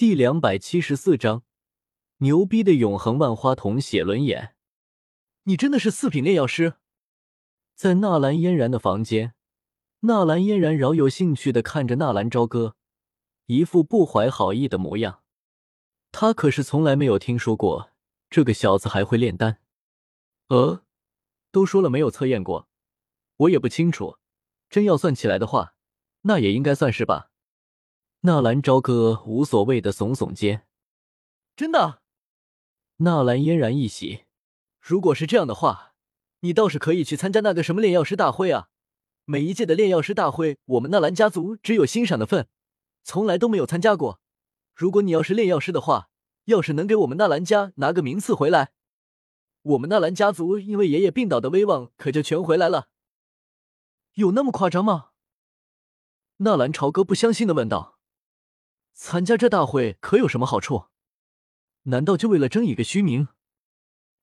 第两百七十四章，牛逼的永恒万花筒写轮眼。你真的是四品炼药师？在纳兰嫣然的房间，纳兰嫣然饶有兴趣的看着纳兰朝歌，一副不怀好意的模样。他可是从来没有听说过这个小子还会炼丹。呃，都说了没有测验过，我也不清楚。真要算起来的话，那也应该算是吧。纳兰朝歌无所谓的耸耸肩。真的？纳兰嫣然一喜。如果是这样的话，你倒是可以去参加那个什么炼药师大会啊！每一届的炼药师大会，我们纳兰家族只有欣赏的份，从来都没有参加过。如果你要是炼药师的话，要是能给我们纳兰家拿个名次回来，我们纳兰家族因为爷爷病倒的威望可就全回来了。有那么夸张吗？纳兰朝歌不相信的问道。参加这大会可有什么好处？难道就为了争一个虚名？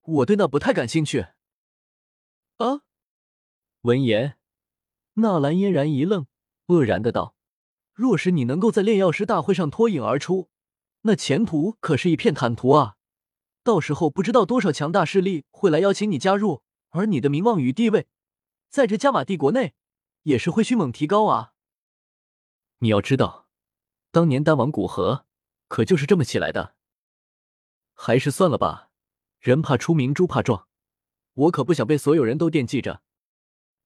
我对那不太感兴趣。啊！闻言，纳兰嫣然一愣，愕然的道：“若是你能够在炼药师大会上脱颖而出，那前途可是一片坦途啊！到时候不知道多少强大势力会来邀请你加入，而你的名望与地位，在这加玛帝国内也是会迅猛提高啊！你要知道，当年丹王古河可就是这么起来的。还是算了吧。”人怕出名，猪怕壮，我可不想被所有人都惦记着。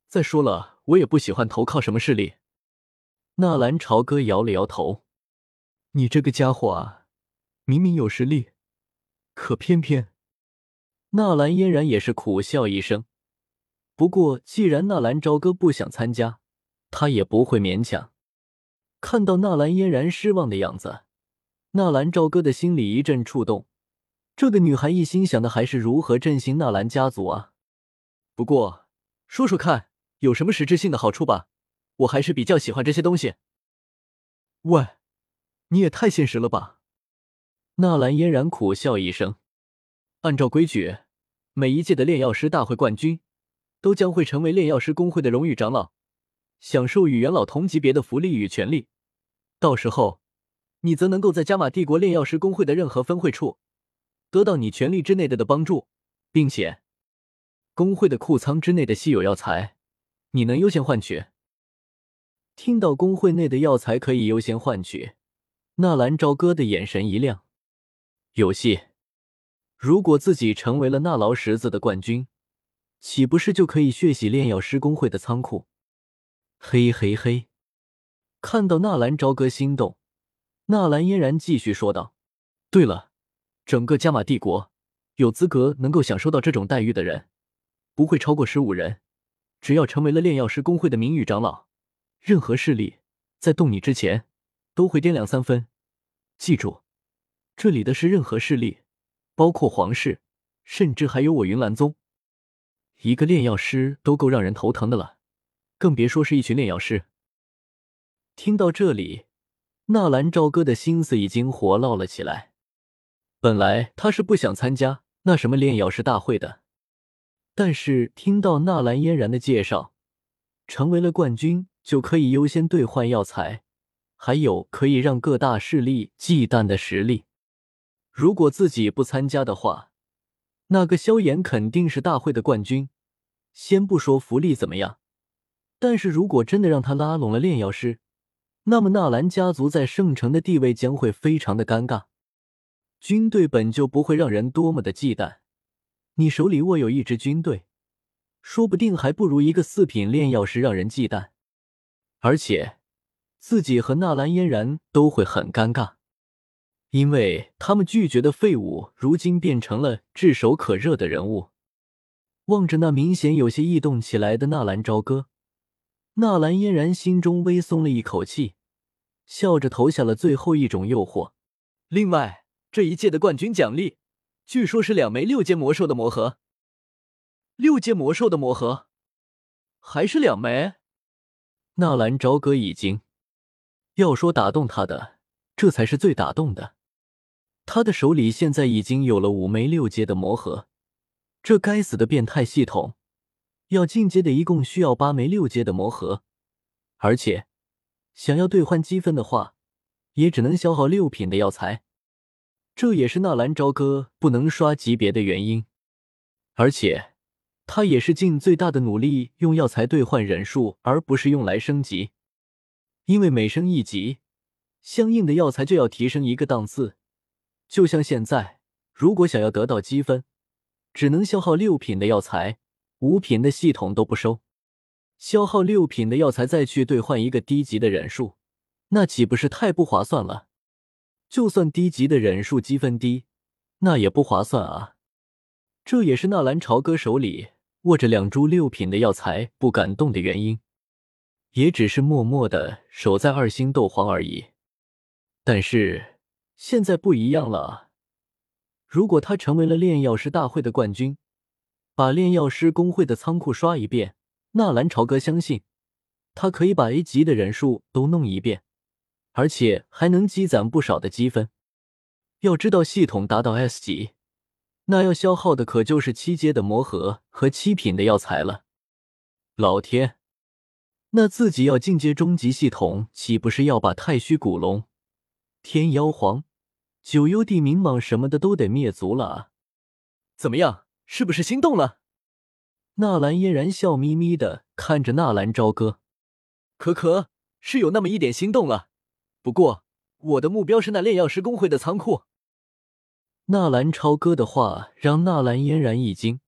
再说了，我也不喜欢投靠什么势力。纳兰朝歌摇了摇头：“你这个家伙啊，明明有实力，可偏偏……”纳兰嫣然也是苦笑一声。不过，既然纳兰朝歌不想参加，他也不会勉强。看到纳兰嫣然失望的样子，纳兰朝歌的心里一阵触动。这个女孩一心想的还是如何振兴纳兰家族啊！不过说说看，有什么实质性的好处吧？我还是比较喜欢这些东西。喂，你也太现实了吧！纳兰嫣然苦笑一声。按照规矩，每一届的炼药师大会冠军都将会成为炼药师公会的荣誉长老，享受与元老同级别的福利与权利。到时候，你则能够在加玛帝国炼药师工会的任何分会处。得到你权力之内的的帮助，并且工会的库仓之内的稀有药材，你能优先换取。听到工会内的药材可以优先换取，纳兰朝歌的眼神一亮，有戏！如果自己成为了纳劳什子的冠军，岂不是就可以血洗炼药师工会的仓库？嘿嘿嘿！看到纳兰朝歌心动，纳兰嫣然继续说道：“对了。”整个加玛帝国，有资格能够享受到这种待遇的人，不会超过十五人。只要成为了炼药师公会的名誉长老，任何势力在动你之前，都会掂量三分。记住，这里的是任何势力，包括皇室，甚至还有我云岚宗。一个炼药师都够让人头疼的了，更别说是一群炼药师。听到这里，纳兰朝歌的心思已经活络了起来。本来他是不想参加那什么炼药师大会的，但是听到纳兰嫣然的介绍，成为了冠军就可以优先兑换药材，还有可以让各大势力忌惮的实力。如果自己不参加的话，那个萧炎肯定是大会的冠军。先不说福利怎么样，但是如果真的让他拉拢了炼药师，那么纳兰家族在圣城的地位将会非常的尴尬。军队本就不会让人多么的忌惮，你手里握有一支军队，说不定还不如一个四品炼药师让人忌惮。而且，自己和纳兰嫣然都会很尴尬，因为他们拒绝的废物，如今变成了炙手可热的人物。望着那明显有些异动起来的纳兰朝歌，纳兰嫣然心中微松了一口气，笑着投下了最后一种诱惑。另外。这一届的冠军奖励，据说是两枚六阶魔兽的魔盒。六阶魔兽的魔盒，还是两枚？纳兰朝歌已经要说打动他的，这才是最打动的。他的手里现在已经有了五枚六阶的魔盒，这该死的变态系统，要进阶的一共需要八枚六阶的魔盒，而且想要兑换积分的话。也只能消耗六品的药材，这也是纳兰朝歌不能刷级别的原因。而且，他也是尽最大的努力用药材兑换忍术，而不是用来升级，因为每升一级，相应的药材就要提升一个档次。就像现在，如果想要得到积分，只能消耗六品的药材，五品的系统都不收。消耗六品的药材再去兑换一个低级的忍术，那岂不是太不划算了？就算低级的忍术积分低，那也不划算啊！这也是纳兰朝歌手里握着两株六品的药材不敢动的原因，也只是默默的守在二星斗皇而已。但是现在不一样了，如果他成为了炼药师大会的冠军，把炼药师工会的仓库刷一遍。纳兰朝歌相信，他可以把 A 级的人数都弄一遍，而且还能积攒不少的积分。要知道，系统达到 S 级，那要消耗的可就是七阶的魔核和七品的药材了。老天，那自己要进阶终极系统，岂不是要把太虚古龙、天妖皇、九幽地冥蟒什么的都得灭族了啊？怎么样，是不是心动了？纳兰嫣然笑眯眯的看着纳兰朝歌，可可是有那么一点心动了。不过我的目标是那炼药师工会的仓库。纳兰朝歌的话让纳兰嫣然一惊，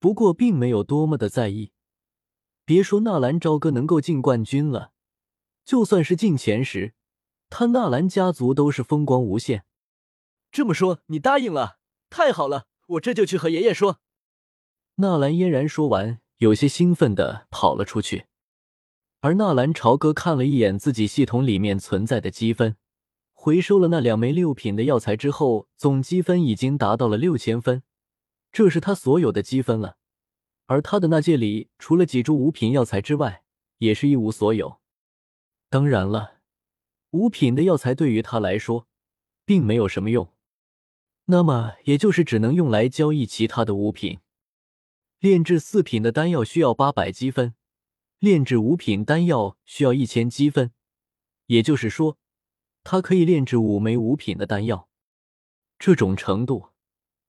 不过并没有多么的在意。别说纳兰朝歌能够进冠军了，就算是进前十，他纳兰家族都是风光无限。这么说你答应了？太好了，我这就去和爷爷说。纳兰嫣然说完，有些兴奋的跑了出去。而纳兰朝歌看了一眼自己系统里面存在的积分，回收了那两枚六品的药材之后，总积分已经达到了六千分，这是他所有的积分了。而他的那戒里，除了几株五品药材之外，也是一无所有。当然了，五品的药材对于他来说，并没有什么用，那么也就是只能用来交易其他的物品。炼制四品的丹药需要八百积分，炼制五品丹药需要一千积分。也就是说，他可以炼制五枚五品的丹药。这种程度，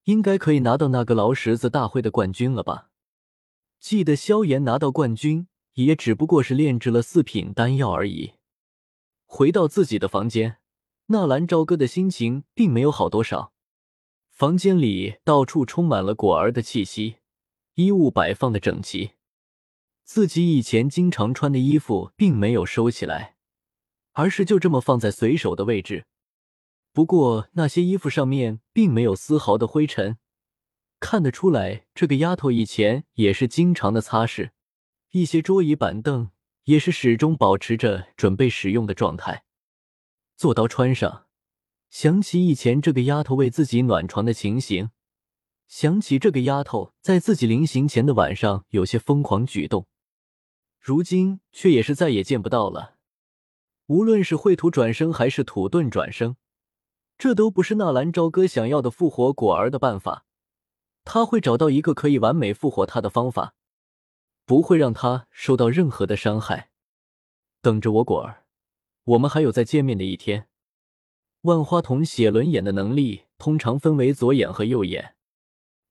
应该可以拿到那个劳什子大会的冠军了吧？记得萧炎拿到冠军，也只不过是炼制了四品丹药而已。回到自己的房间，纳兰朝歌的心情并没有好多少。房间里到处充满了果儿的气息。衣物摆放的整齐，自己以前经常穿的衣服并没有收起来，而是就这么放在随手的位置。不过那些衣服上面并没有丝毫的灰尘，看得出来这个丫头以前也是经常的擦拭。一些桌椅板凳也是始终保持着准备使用的状态。坐刀穿上，想起以前这个丫头为自己暖床的情形。想起这个丫头在自己临行前的晚上有些疯狂举动，如今却也是再也见不到了。无论是秽土转生还是土遁转生，这都不是纳兰朝歌想要的复活果儿的办法。他会找到一个可以完美复活他的方法，不会让他受到任何的伤害。等着我果儿，我们还有再见面的一天。万花筒写轮眼的能力通常分为左眼和右眼。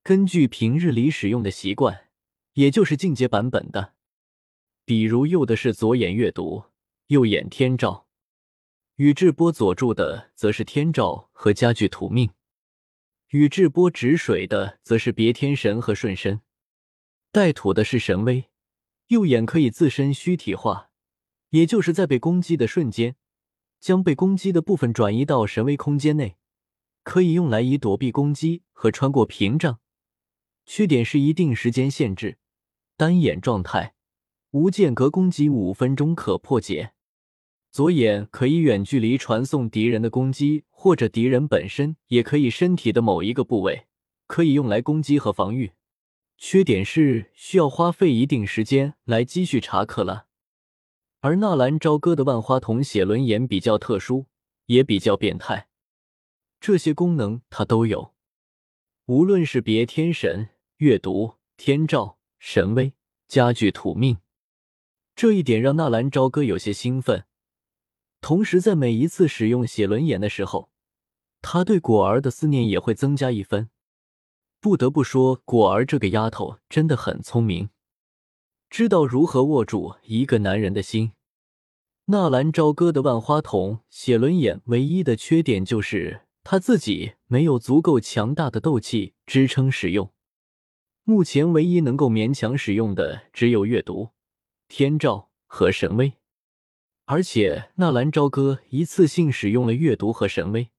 根据平日里使用的习惯，也就是进阶版本的，比如右的是左眼阅读，右眼天照；宇智波佐助的则是天照和家具土命；宇智波止水的则是别天神和顺身；带土的是神威，右眼可以自身虚体化，也就是在被攻击的瞬间，将被攻击的部分转移到神威空间内，可以用来以躲避攻击和穿过屏障。缺点是一定时间限制，单眼状态，无间隔攻击五分钟可破解。左眼可以远距离传送敌人的攻击，或者敌人本身也可以身体的某一个部位可以用来攻击和防御。缺点是需要花费一定时间来积蓄查克拉。而纳兰朝歌的万花筒写轮眼比较特殊，也比较变态，这些功能他都有，无论是别天神。阅读天照神威加剧土命，这一点让纳兰朝歌有些兴奋。同时，在每一次使用写轮眼的时候，他对果儿的思念也会增加一分。不得不说，果儿这个丫头真的很聪明，知道如何握住一个男人的心。纳兰朝歌的万花筒写轮眼唯一的缺点就是他自己没有足够强大的斗气支撑使用。目前唯一能够勉强使用的只有阅读、天照和神威，而且纳兰朝歌一次性使用了阅读和神威，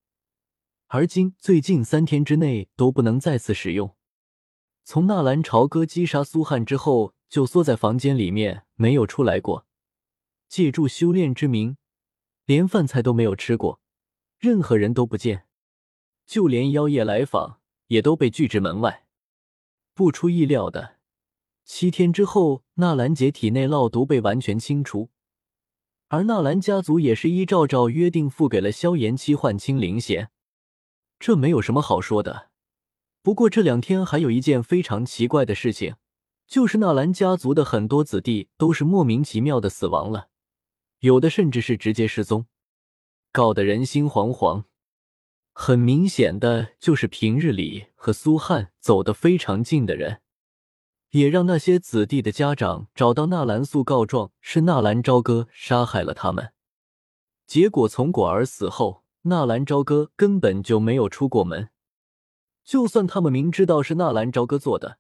而今最近三天之内都不能再次使用。从纳兰朝歌击杀苏汉之后，就缩在房间里面没有出来过，借助修炼之名，连饭菜都没有吃过，任何人都不见，就连妖夜来访也都被拒之门外。不出意料的，七天之后，纳兰杰体内烙毒被完全清除，而纳兰家族也是依照照约定付给了萧炎七幻青灵弦。这没有什么好说的。不过这两天还有一件非常奇怪的事情，就是纳兰家族的很多子弟都是莫名其妙的死亡了，有的甚至是直接失踪，搞得人心惶惶。很明显的就是平日里和苏汉走得非常近的人，也让那些子弟的家长找到纳兰素告状，是纳兰朝歌杀害了他们。结果从果儿死后，纳兰朝歌根本就没有出过门。就算他们明知道是纳兰朝歌做的，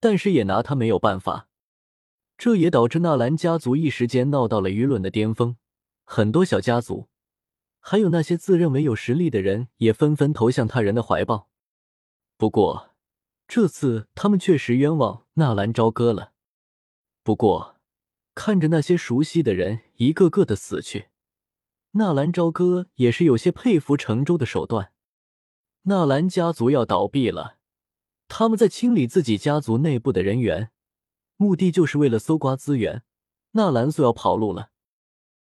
但是也拿他没有办法。这也导致纳兰家族一时间闹到了舆论的巅峰，很多小家族。还有那些自认为有实力的人，也纷纷投向他人的怀抱。不过，这次他们确实冤枉纳兰朝歌了。不过，看着那些熟悉的人一个个的死去，纳兰朝歌也是有些佩服程州的手段。纳兰家族要倒闭了，他们在清理自己家族内部的人员，目的就是为了搜刮资源。纳兰素要跑路了。